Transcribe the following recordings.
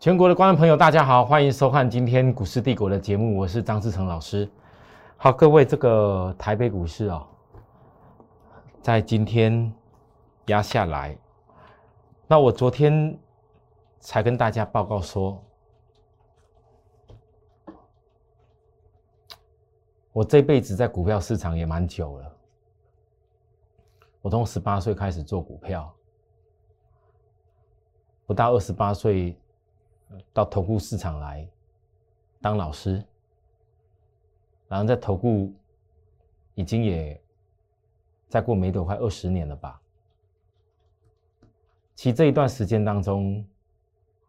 全国的观众朋友，大家好，欢迎收看今天股市帝国的节目，我是张志成老师。好，各位，这个台北股市哦，在今天压下来。那我昨天才跟大家报告说，我这辈子在股票市场也蛮久了，我从十八岁开始做股票，不到二十八岁。到投顾市场来当老师，然后在投顾已经也再过没多快二十年了吧。其实这一段时间当中，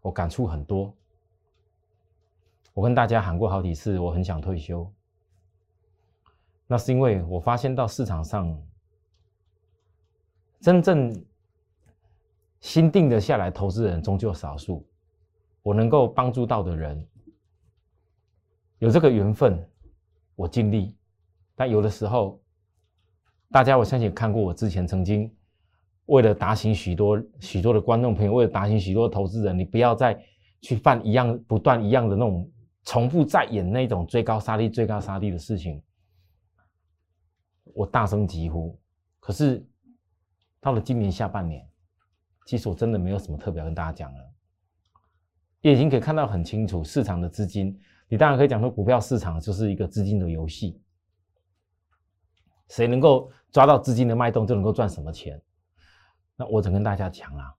我感触很多。我跟大家喊过好几次，我很想退休。那是因为我发现到市场上真正心定的下来投资人终究少数。我能够帮助到的人，有这个缘分，我尽力。但有的时候，大家我相信看过我之前曾经为了打醒许多许多的观众朋友，为了打醒许多投资人，你不要再去犯一样不断一样的那种重复在演那种追高杀低、追高杀低的事情。我大声疾呼。可是到了今年下半年，其实我真的没有什么特别要跟大家讲了。也已经可以看到很清楚，市场的资金，你当然可以讲说，股票市场就是一个资金的游戏，谁能够抓到资金的脉动，就能够赚什么钱。那我只跟大家讲啊，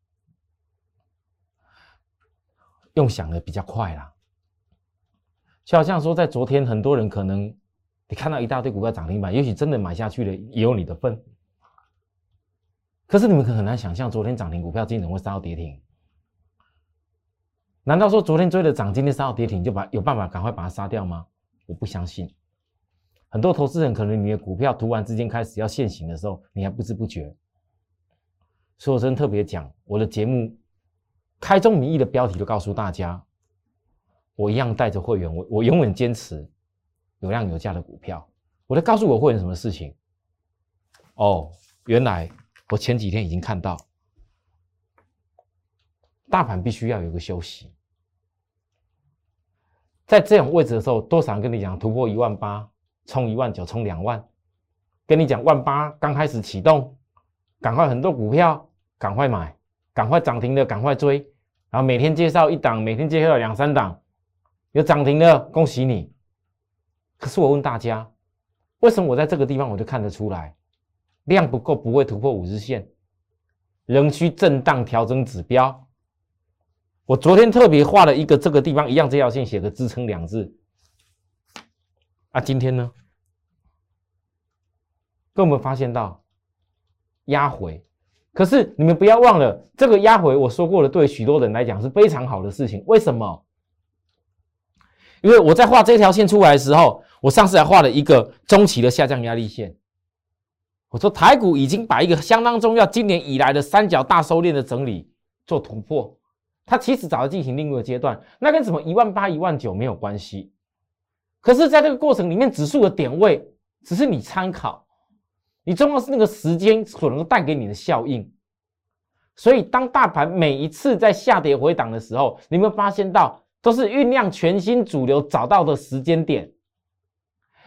用想的比较快啦，就好像说，在昨天，很多人可能你看到一大堆股票涨停板，也许真的买下去了，也有你的份。可是你们可很难想象，昨天涨停股票今天怎么会杀到跌停？难道说昨天追的涨，今天杀到跌停就把有办法赶快把它杀掉吗？我不相信。很多投资人可能你的股票突然之间开始要现行的时候，你还不知不觉。所以我真特别讲我的节目，开宗明义的标题都告诉大家，我一样带着会员，我我永远坚持有量有价的股票。我在告诉我会员什么事情？哦，原来我前几天已经看到。大盘必须要有个休息，在这种位置的时候，多少人跟你讲突破一万八，冲一万九，冲两万，跟你讲万八刚开始启动，赶快很多股票赶快买，赶快涨停的赶快追，然后每天介绍一档，每天介绍两三档，有涨停的恭喜你。可是我问大家，为什么我在这个地方我就看得出来，量不够，不会突破五日线，仍需震荡调整指标。我昨天特别画了一个这个地方一样这条线，写个支撑两字。啊，今天呢，跟我们发现到压回，可是你们不要忘了，这个压回我说过了，对许多人来讲是非常好的事情。为什么？因为我在画这条线出来的时候，我上次还画了一个中期的下降压力线。我说台股已经把一个相当重要今年以来的三角大收敛的整理做突破。它其实早就进行另一个阶段，那跟什么一万八、一万九没有关系。可是，在这个过程里面，指数的点位只是你参考，你重要是那个时间所能带给你的效应。所以，当大盘每一次在下跌回档的时候，你有发现到都是酝酿全新主流找到的时间点。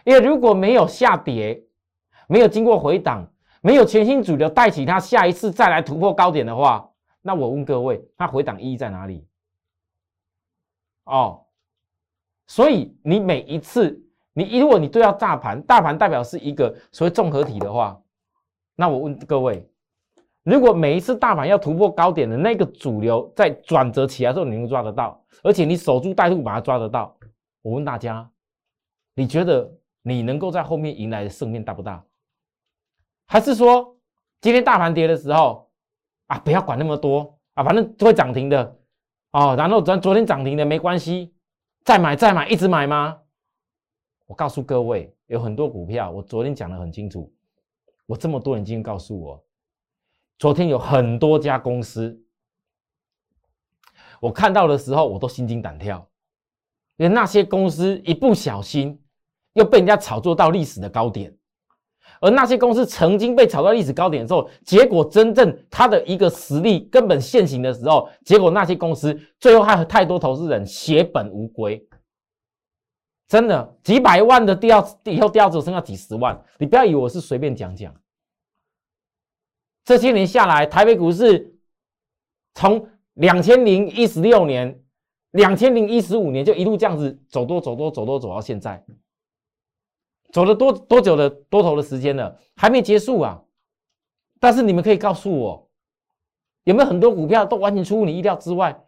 因为如果没有下跌，没有经过回档，没有全新主流带起它下一次再来突破高点的话，那我问各位，它回档意义在哪里？哦，所以你每一次，你如果你都要大盘，大盘代表是一个所谓综合体的话，那我问各位，如果每一次大盘要突破高点的那个主流在转折起来的时候，你能抓得到，而且你守株待兔把它抓得到，我问大家，你觉得你能够在后面迎来的胜面大不大？还是说今天大盘跌的时候？啊，不要管那么多啊，反正会涨停的哦。然后咱昨天涨停的没关系，再买再买，一直买吗？我告诉各位，有很多股票，我昨天讲的很清楚。我这么多人今天告诉我，昨天有很多家公司，我看到的时候我都心惊胆跳，因为那些公司一不小心又被人家炒作到历史的高点，而那些公司曾经被炒到历史高点的时候，结果真正它的一个实力根本现行的时候，结果那些公司最后还有太多投资人血本无归。真的几百万的掉以后掉只剩下几十万，你不要以为我是随便讲讲。这些年下来，台北股市从两千零一十六年、两千零一十五年就一路这样子走多走多走多走到现在。走了多多久的多头的时间了，还没结束啊！但是你们可以告诉我，有没有很多股票都完全出乎你意料之外？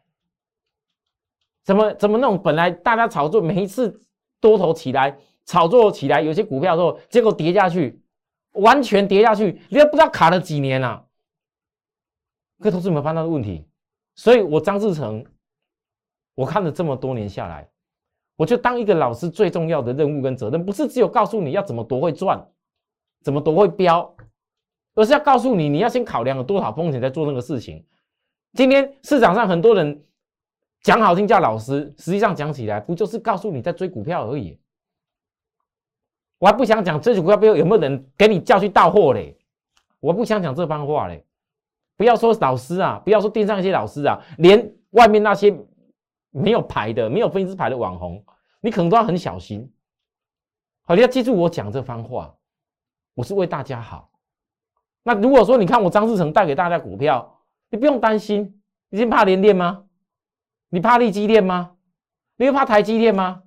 怎么怎么那种本来大家炒作每一次多头起来炒作起来，有些股票之后结果跌下去，完全跌下去，你都不知道卡了几年啊！各位投资有没有发现问题？所以我张志成，我看了这么多年下来。我就当一个老师最重要的任务跟责任，不是只有告诉你要怎么多会赚，怎么多会标，而是要告诉你，你要先考量有多少风险再做那个事情。今天市场上很多人讲好听叫老师，实际上讲起来不就是告诉你在追股票而已。我还不想讲追股票背后有没有人给你叫去到货嘞，我不想讲这番话嘞。不要说老师啊，不要说电商一些老师啊，连外面那些。没有牌的，没有分析师牌的网红，你可能都要很小心。好，你要记住我讲这番话，我是为大家好。那如果说你看我张志成带给大家股票，你不用担心。你怕联电吗？你怕力基电吗？你会怕台积电吗？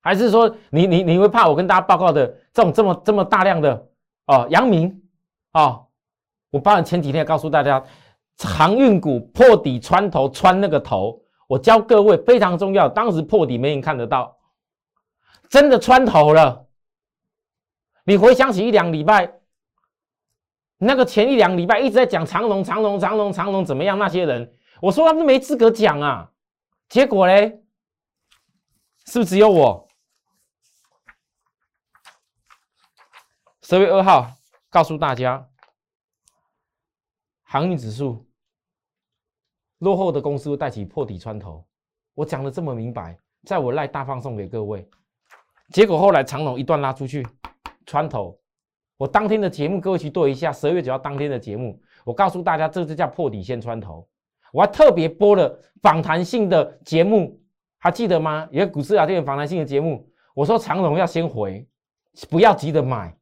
还是说你你你会怕我跟大家报告的这种这么这么大量的哦？阳明哦，我帮你前几天告诉大家。航运股破底穿头穿那个头，我教各位非常重要。当时破底没人看得到，真的穿头了。你回想起一两礼拜，那个前一两礼拜一直在讲长龙、长龙、长龙、长龙怎么样？那些人，我说他们没资格讲啊。结果嘞，是不是只有我？十月二号告诉大家，航运指数。落后的公司会带起破底穿头，我讲的这么明白，在我赖大放送给各位，结果后来长龙一段拉出去穿头，我当天的节目各位去对一下，十二月九号当天的节目，我告诉大家这就叫破底先穿头，我还特别播了访谈性的节目，还记得吗？有个股市啊，这个访谈性的节目，我说长龙要先回，不要急着买，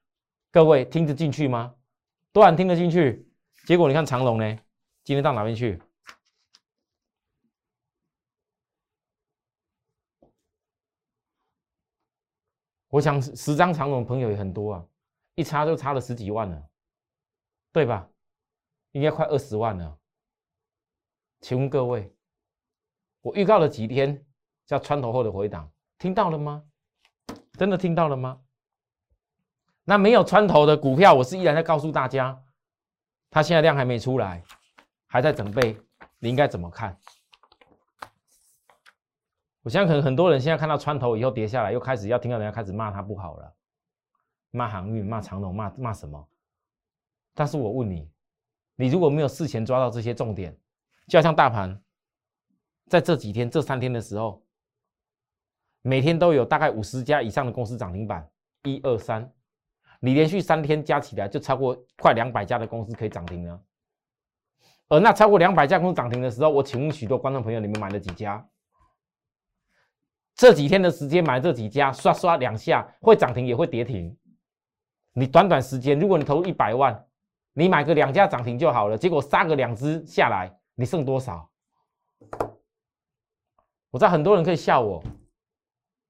各位听得进去吗？多少听得进去？结果你看长龙呢，今天到哪边去？我想十张长龙朋友也很多啊，一差就差了十几万了，对吧？应该快二十万了。请问各位，我预告了几天叫穿头后的回档，听到了吗？真的听到了吗？那没有穿头的股票，我是依然在告诉大家，它现在量还没出来，还在准备，你应该怎么看？我相信可能很多人现在看到穿头以后跌下来，又开始要听到人家开始骂他不好了，骂航运、骂长龙、骂骂什么？但是我问你，你如果没有事前抓到这些重点，就像大盘在这几天、这三天的时候，每天都有大概五十家以上的公司涨停板，一二三，你连续三天加起来就超过快两百家的公司可以涨停了。而那超过两百家公司涨停的时候，我请问许多观众朋友，你们买了几家？这几天的时间买这几家，刷刷两下会涨停也会跌停。你短短时间，如果你投入一百万，你买个两家涨停就好了。结果杀个两只下来，你剩多少？我知道很多人可以笑我，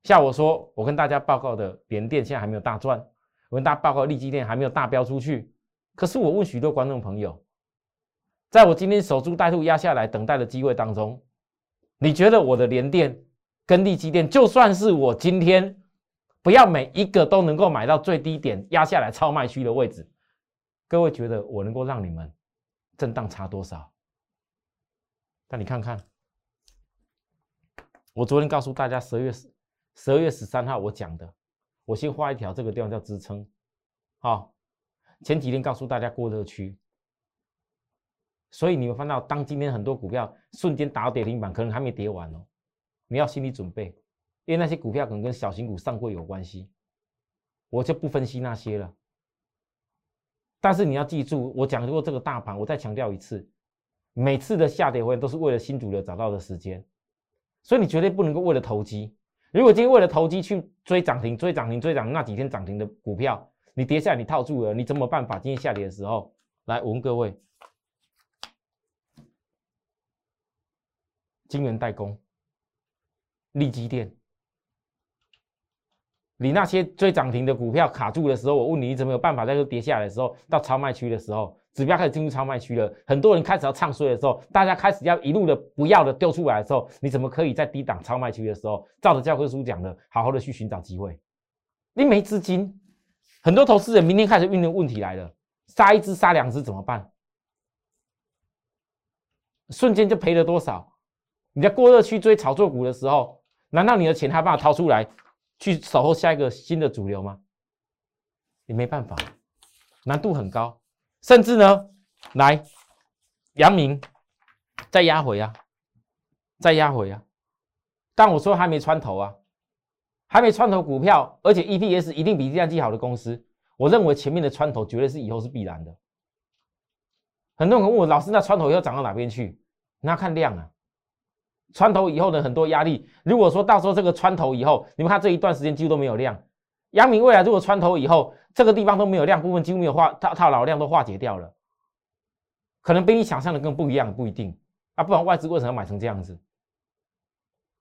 笑我说我跟大家报告的联电现在还没有大赚，我跟大家报告利基电还没有大飙出去。可是我问许多观众朋友，在我今天守株待兔压下来等待的机会当中，你觉得我的联电？跟利基电，就算是我今天不要每一个都能够买到最低点压下来超卖区的位置，各位觉得我能够让你们震荡差多少？那你看看，我昨天告诉大家十二月十十二月十三号我讲的，我先画一条这个地方叫支撑，好，前几天告诉大家过热区，所以你们看到当今天很多股票瞬间打到跌停板，可能还没跌完哦。你要心理准备，因为那些股票可能跟小型股上柜有关系。我就不分析那些了。但是你要记住，我讲过这个大盘，我再强调一次，每次的下跌回都是为了新主流找到的时间，所以你绝对不能够为了投机。如果今天为了投机去追涨停、追涨停、追涨那几天涨停的股票，你跌下来你套住了，你怎么办法？今天下跌的时候，来我问各位，金源代工、利基电。你那些追涨停的股票卡住的时候，我问你，你怎么有办法在这跌下来的时候，到超卖区的时候，指标开始进入超卖区了，很多人开始要唱衰的时候，大家开始要一路的不要的丢出来的时候，你怎么可以在低档超卖区的时候，照着教科书讲的，好好的去寻找机会？你没资金，很多投资人明天开始面临问题来了，杀一只杀两只怎么办？瞬间就赔了多少？你在过热区追炒作股的时候，难道你的钱还办法掏出来？去守候下一个新的主流吗？也没办法，难度很高，甚至呢，来，阳明再压回啊，再压回啊，但我说还没穿头啊，还没穿头股票，而且 EPS 一定比第二季好的公司，我认为前面的穿头绝对是以后是必然的。很多人问我，老师，那穿头以后涨到哪边去？那要看量啊。穿头以后的很多压力，如果说到时候这个穿头以后，你们看这一段时间几乎都没有量。阳明未来如果穿头以后，这个地方都没有量，部分几乎没有化套套牢量都化解掉了，可能比你想象的更不一样，不一定啊。不然外资为什么要买成这样子？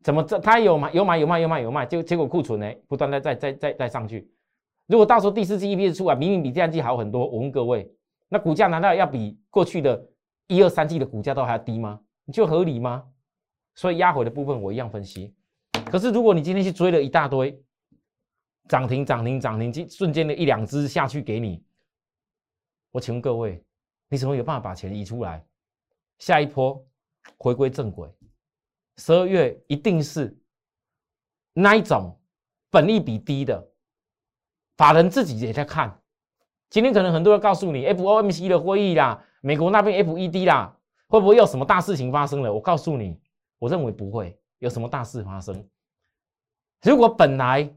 怎么这他有买有买有卖有卖有卖，就结果库存呢不断的再再再再上去。如果到时候第四季 EPS 出来，明明比第二季好很多，我问各位，那股价难道要比过去的一二三季的股价都还要低吗？你就合理吗？所以压回的部分我一样分析，可是如果你今天去追了一大堆涨停涨停涨停，瞬间的一两只下去给你，我请问各位，你怎么有办法把钱移出来？下一波回归正轨，十二月一定是那一种本利比低的，法人自己也在看。今天可能很多人告诉你，FOMC 的会议啦，美国那边 FED 啦，会不会有什么大事情发生了？我告诉你。我认为不会有什么大事发生。如果本来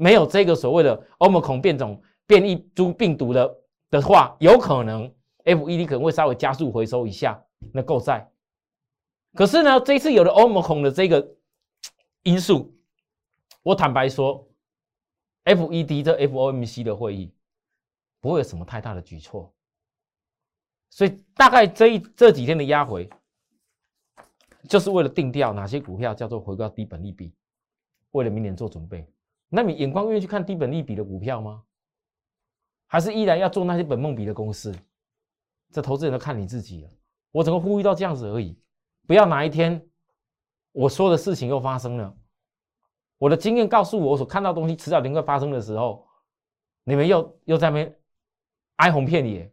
没有这个所谓的欧盟孔变种变异株病毒的的话，有可能 FED 可能会稍微加速回收一下那购债。可是呢，这次有了欧盟孔的这个因素，我坦白说，FED 这 FOMC 的会议不会有什么太大的举措。所以大概这一这几天的压回。就是为了定调哪些股票叫做回到低本利比，为了明年做准备。那你眼光愿意去看低本利比的股票吗？还是依然要做那些本梦比的公司？这投资人都看你自己了。我怎么呼吁到这样子而已？不要哪一天我说的事情又发生了，我的经验告诉我，我所看到东西迟早一定会发生的时候，你们又又在那边哀鸿遍野。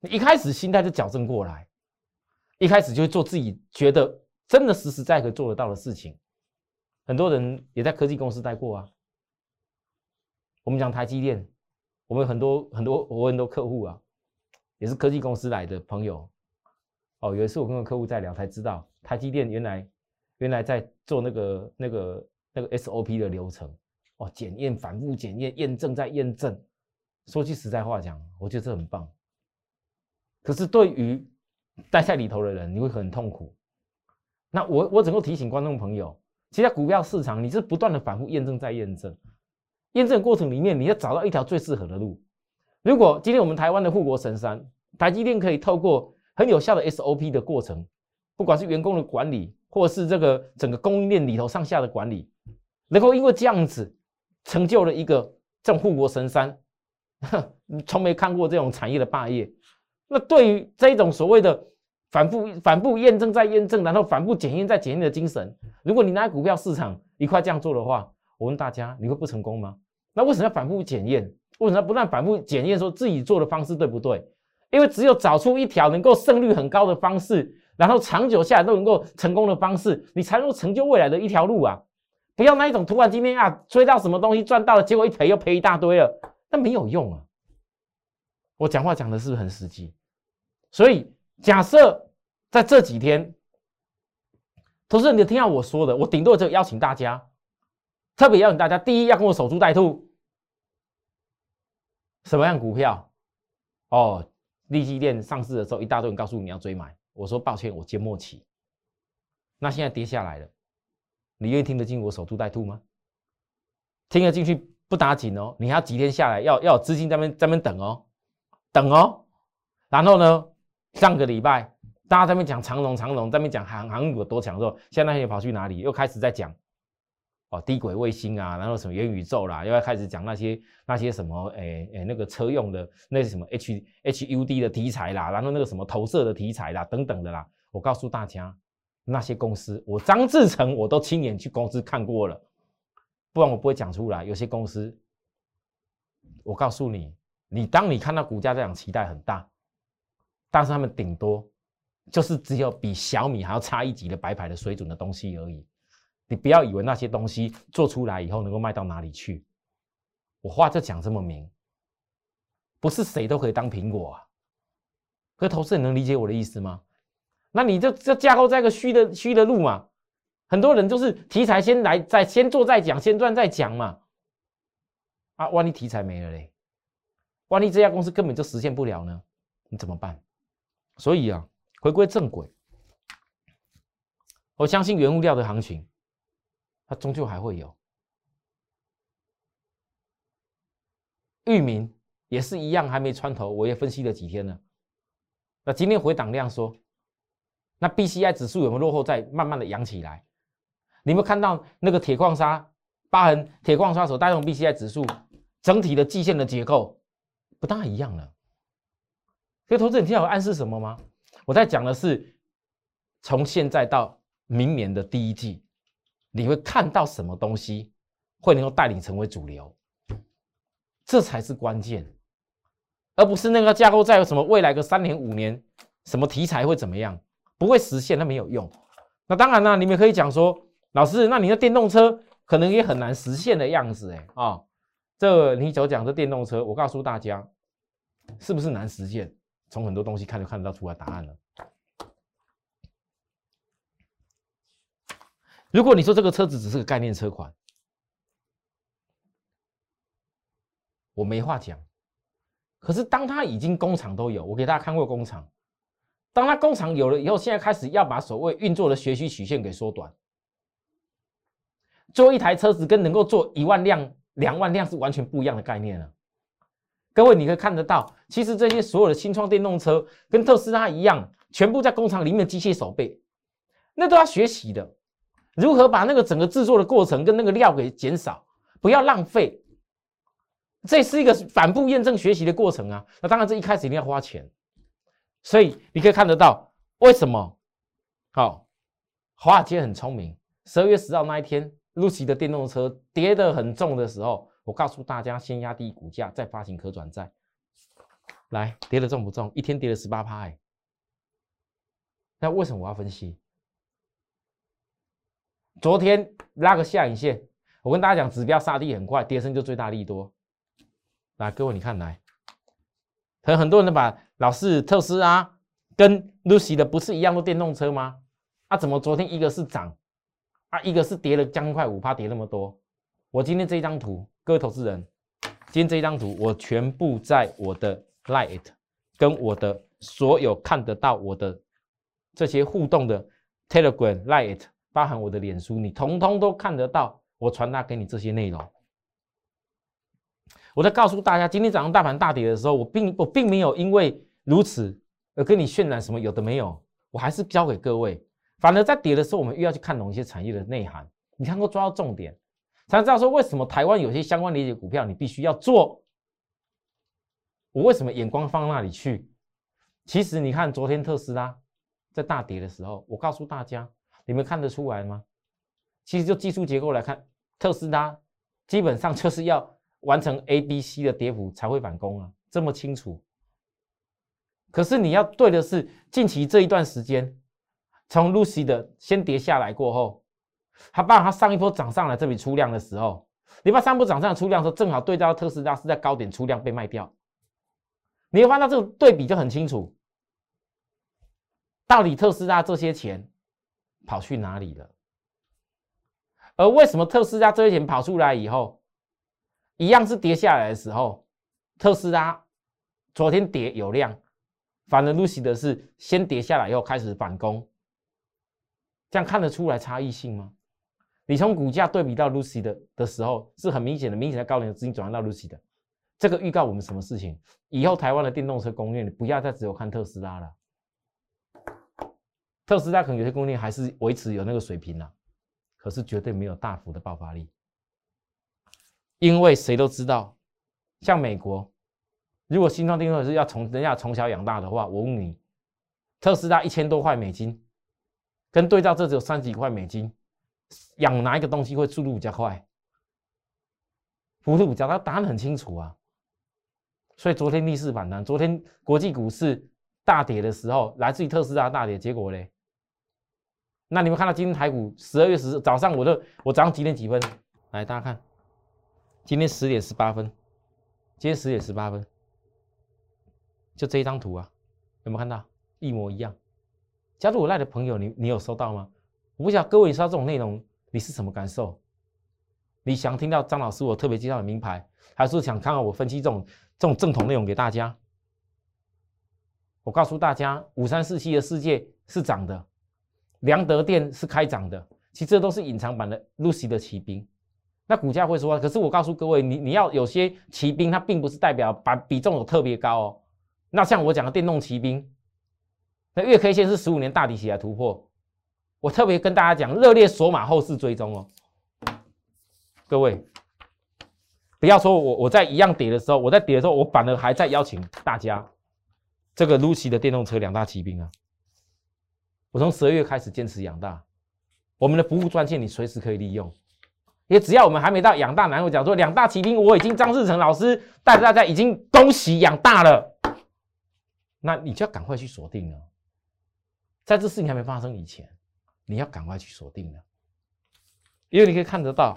你一开始心态就矫正过来。一开始就会做自己觉得真的实实在在做得到的事情。很多人也在科技公司待过啊。我们讲台积电，我们很多很多我很多客户啊，也是科技公司来的朋友。哦，有一次我跟个客户在聊，才知道台积电原来原来在做那个那个那个 SOP 的流程哦，检验、反复检验、验证再验证。说句实在话讲，我觉得这很棒。可是对于待在里头的人，你会很痛苦。那我我只够提醒观众朋友，其实股票市场你是不断的反复验证再验证，验证过程里面你要找到一条最适合的路。如果今天我们台湾的护国神山台积电可以透过很有效的 SOP 的过程，不管是员工的管理，或是这个整个供应链里头上下的管理，能够因为这样子成就了一个这种护国神山，从没看过这种产业的霸业。那对于这种所谓的反复、反复验证再验证，然后反复检验再检验的精神，如果你拿股票市场一块这样做的话，我问大家，你会不成功吗？那为什么要反复检验？为什么不断反复检验，说自己做的方式对不对？因为只有找出一条能够胜率很高的方式，然后长久下来都能够成功的方式，你才能够成就未来的一条路啊！不要那一种突然今天啊追到什么东西赚到了，结果一赔又赔一大堆了，那没有用啊！我讲话讲的是不是很实际？所以，假设在这几天，投资人你听到我说的，我顶多就邀请大家，特别邀请大家，第一要跟我守株待兔，什么样股票？哦，利基店上市的时候，一大堆人告诉你要追买，我说抱歉，我接末期。那现在跌下来了，你愿意听得进我守株待兔吗？听得进去不打紧哦，你还要几天下来，要要有资金在那边在那边等哦，等哦。然后呢，上个礼拜大家在那边讲长龙长龙，在那边讲航航股多强弱，现在又跑去哪里？又开始在讲哦低轨卫星啊，然后什么元宇宙啦，又要开始讲那些那些什么诶诶那个车用的那些什么 H H U D 的题材啦，然后那个什么投射的题材啦等等的啦。我告诉大家。那些公司，我张志成我都亲眼去公司看过了，不然我不会讲出来。有些公司，我告诉你，你当你看到股价这样期待很大，但是他们顶多就是只有比小米还要差一级的白牌的水准的东西而已。你不要以为那些东西做出来以后能够卖到哪里去。我话就讲这么明，不是谁都可以当苹果啊。可投资人能理解我的意思吗？那你就就架构在一个虚的虚的路嘛？很多人就是题材先来，再先做再讲，先赚再讲嘛。啊，万一题材没了嘞？万一这家公司根本就实现不了呢？你怎么办？所以啊，回归正轨，我相信原物料的行情，它终究还会有。域名也是一样，还没穿头，我也分析了几天了。那今天回档量说。那 B C I 指数有没有落后，在慢慢的扬起来？你们看到那个铁矿砂、疤痕铁矿砂所带动 B C I 指数整体的季线的结构不大一样了。所以投资你听到我暗示什么吗？我在讲的是从现在到明年的第一季，你会看到什么东西会能够带领成为主流，这才是关键，而不是那个架构在有什么未来个三年五年什么题材会怎么样。不会实现，那没有用。那当然了，你们可以讲说，老师，那你的电动车可能也很难实现的样子，哎啊，这你所讲的电动车，我告诉大家，是不是难实现？从很多东西看就看得到出来答案了。如果你说这个车子只是个概念车款，我没话讲。可是当它已经工厂都有，我给大家看过工厂。当他工厂有了以后，现在开始要把所谓运作的学习曲线给缩短。做一台车子跟能够做一万辆、两万辆是完全不一样的概念了。各位，你可以看得到，其实这些所有的新创电动车跟特斯拉一样，全部在工厂里面机械手背，那都要学习的。如何把那个整个制作的过程跟那个料给减少，不要浪费，这是一个反复验证学习的过程啊。那当然，这一开始一定要花钱。所以你可以看得到，为什么？好，华尔街很聪明。十二月十号那一天，Lucy 的电动车跌得很重的时候，我告诉大家，先压低股价，再发行可转债。来，跌得重不重？一天跌了十八趴。哎，那为什么我要分析？昨天拉个下影线，我跟大家讲，指标杀地很快，跌升就最大利多。来，各位你看来，可能很多人都把。老是特斯拉跟 Lucy 的不是一样的电动车吗？啊，怎么昨天一个是涨，啊，一个是跌了将快五趴，跌那么多？我今天这张图，各位投资人，今天这一张图我全部在我的 Light 跟我的所有看得到我的这些互动的 Telegram Light，包含我的脸书，你通通都看得到我传达给你这些内容。我在告诉大家，今天早上大盘大跌的时候，我并我并没有因为如此，而跟你渲染什么有的没有，我还是教给各位。反而在跌的时候，我们又要去看懂一些产业的内涵，你才能够抓到重点，才知道说为什么台湾有些相关理解股票你必须要做。我为什么眼光放那里去？其实你看昨天特斯拉在大跌的时候，我告诉大家，你们看得出来吗？其实就技术结构来看，特斯拉基本上就是要完成 A、B、C 的跌幅才会反攻啊，这么清楚。可是你要对的是，近期这一段时间，从 Lucy 的先跌下来过后，他把它上一波涨上来这笔出量的时候，你把上一波涨上来出量的时候，正好对照特斯拉是在高点出量被卖掉，你会发现这个对比就很清楚，到底特斯拉这些钱跑去哪里了？而为什么特斯拉这些钱跑出来以后，一样是跌下来的时候，特斯拉昨天跌有量，反而 Lucy 的是先跌下来以后开始反攻，这样看得出来差异性吗？你从股价对比到 Lucy 的的时候，是很明显的，明显的高点的资金转移到 Lucy 的，这个预告我们什么事情？以后台湾的电动车供应链不要再只有看特斯拉了，特斯拉可能有些供应链还是维持有那个水平了，可是绝对没有大幅的爆发力，因为谁都知道，像美国，如果新创电动车要从人家从小养大的话，我问你，特斯拉一千多块美金，跟对照这只有三几块美金。养哪一个东西会速度比较快？幅度比较大，答案很清楚啊。所以昨天逆势反弹，昨天国际股市大跌的时候，来自于特斯拉大跌，结果嘞？那你们看到今天台股十二月十早上，我的我早上几点几分？来，大家看，今天十点十八分，今天十点十八分，就这一张图啊，有没有看到？一模一样。加入我赖的朋友，你你有收到吗？我不晓得各位你收到这种内容，你是什么感受？你想听到张老师我特别介绍的名牌，还是想看看我分析这种这种正统内容给大家？我告诉大家，五三四七的世界是涨的，良德店是开涨的，其实这都是隐藏版的 Lucy 的骑兵。那股价会说，可是我告诉各位，你你要有些骑兵，它并不是代表把比重有特别高哦。那像我讲的电动骑兵，那月 K 线是十五年大底起来突破。我特别跟大家讲，热烈锁码后市追踪哦，各位，不要说我我在一样跌的时候，我在跌的时候，我反而还在邀请大家，这个 Lucy 的电动车两大骑兵啊，我从十二月开始坚持养大，我们的服务专线你随时可以利用，也只要我们还没到养大难，我讲说两大骑兵，我已经张志成老师带着大家已经恭喜养大了，那你就要赶快去锁定了，在这事情还没发生以前。你要赶快去锁定了，因为你可以看得到，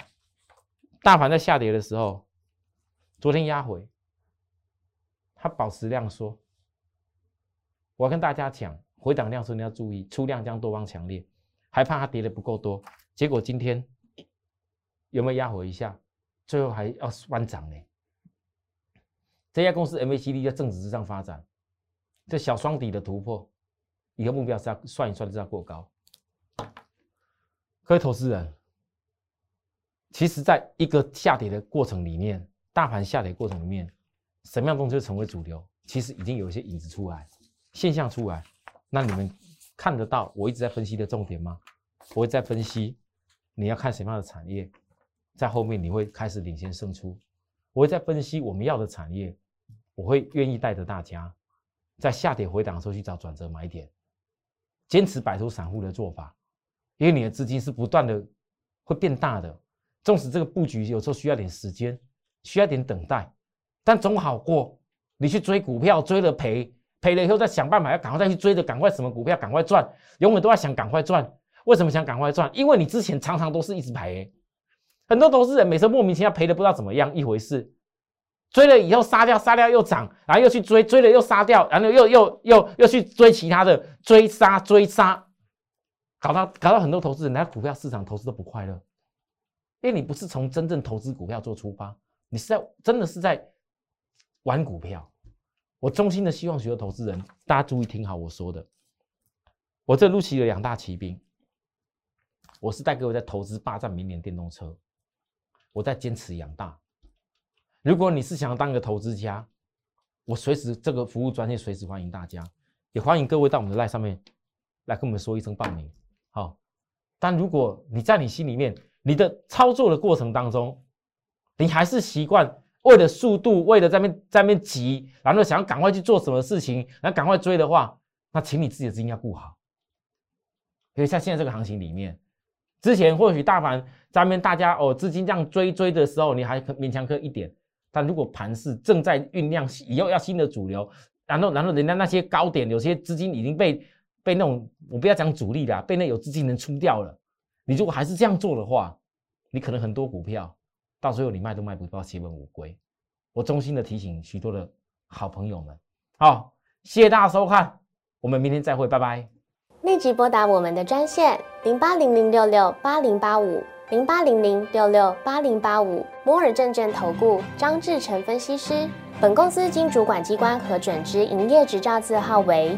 大盘在下跌的时候，昨天压回，它保持量缩。我跟大家讲，回档量缩你要注意，出量将多方强烈，还怕它跌的不够多。结果今天有没有压回一下？最后还要翻涨呢。这家公司 MACD 在正值之上发展，这小双底的突破，一个目标是要算一算是要过高。各位投资人，其实，在一个下跌的过程里面，大盘下跌过程里面，什么样东西成为主流？其实已经有一些影子出来，现象出来。那你们看得到我一直在分析的重点吗？我会在分析，你要看什么样的产业，在后面你会开始领先胜出。我会在分析我们要的产业，我会愿意带着大家，在下跌回档的时候去找转折买点，坚持摆脱散户的做法。因为你的资金是不断的会变大的，纵使这个布局有时候需要点时间，需要点等待，但总好过你去追股票追了赔，赔了以后再想办法要赶快再去追着赶快什么股票赶快赚，永远都要想赶快赚。为什么想赶快赚？因为你之前常常都是一直赔，很多投资人每次莫名其妙赔的不知道怎么样一回事，追了以后杀掉，杀掉又涨，然后又去追，追了又杀掉，然后又又又又去追其他的，追杀追杀。搞到搞到很多投资人来股票市场投资都不快乐，因为你不是从真正投资股票做出发，你是在真的是在玩股票。我衷心的希望许多投资人，大家注意听好我说的。我这陆奇有两大骑兵，我是带各位在投资霸占明年电动车，我在坚持养大。如果你是想要当一个投资家，我随时这个服务专线随时欢迎大家，也欢迎各位到我们的赖上面来跟我们说一声报名。好，但如果你在你心里面，你的操作的过程当中，你还是习惯为了速度，为了在面在面急，然后想要赶快去做什么事情，然后赶快追的话，那请你自己的资金要顾好。因为像现在这个行情里面，之前或许大盘在面大家哦资金这样追追的时候，你还可勉强可以一点，但如果盘势正在酝酿以后要新的主流，然后然后人家那些高点有些资金已经被。被那种我不要讲主力的，被那有资金人出掉了。你如果还是这样做的话，你可能很多股票到最后你卖都卖不到血本无归。我衷心的提醒许多的好朋友们，好，谢谢大家收看，我们明天再会，拜拜。立即拨打我们的专线零八零零六六八零八五零八零零六六八零八五摩尔证券投顾张志成分析师。本公司经主管机关核准之营业执照字号为